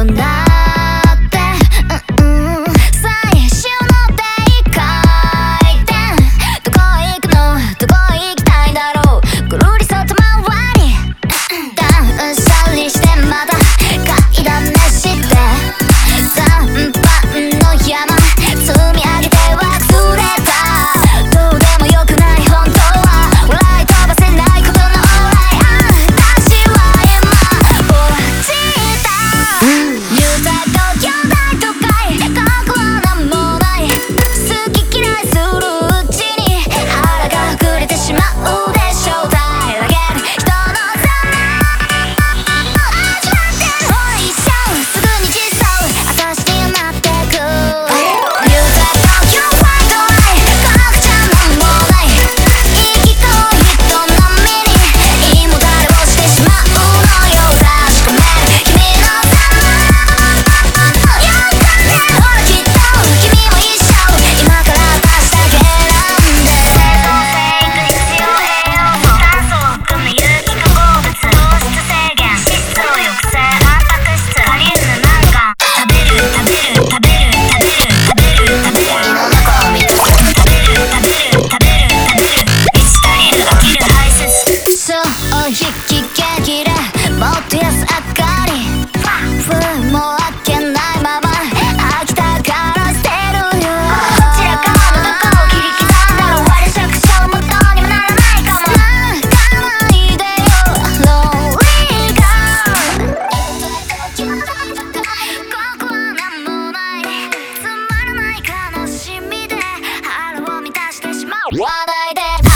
dónde キキキラもっと安明かり封も開けないまま飽きたから捨てるよちらかのどこを切り刻んだら我縮小もどうにもならないかも泣かないでよローリーガーここは何もないつまらない悲しみで腹を満たしてしまう話題で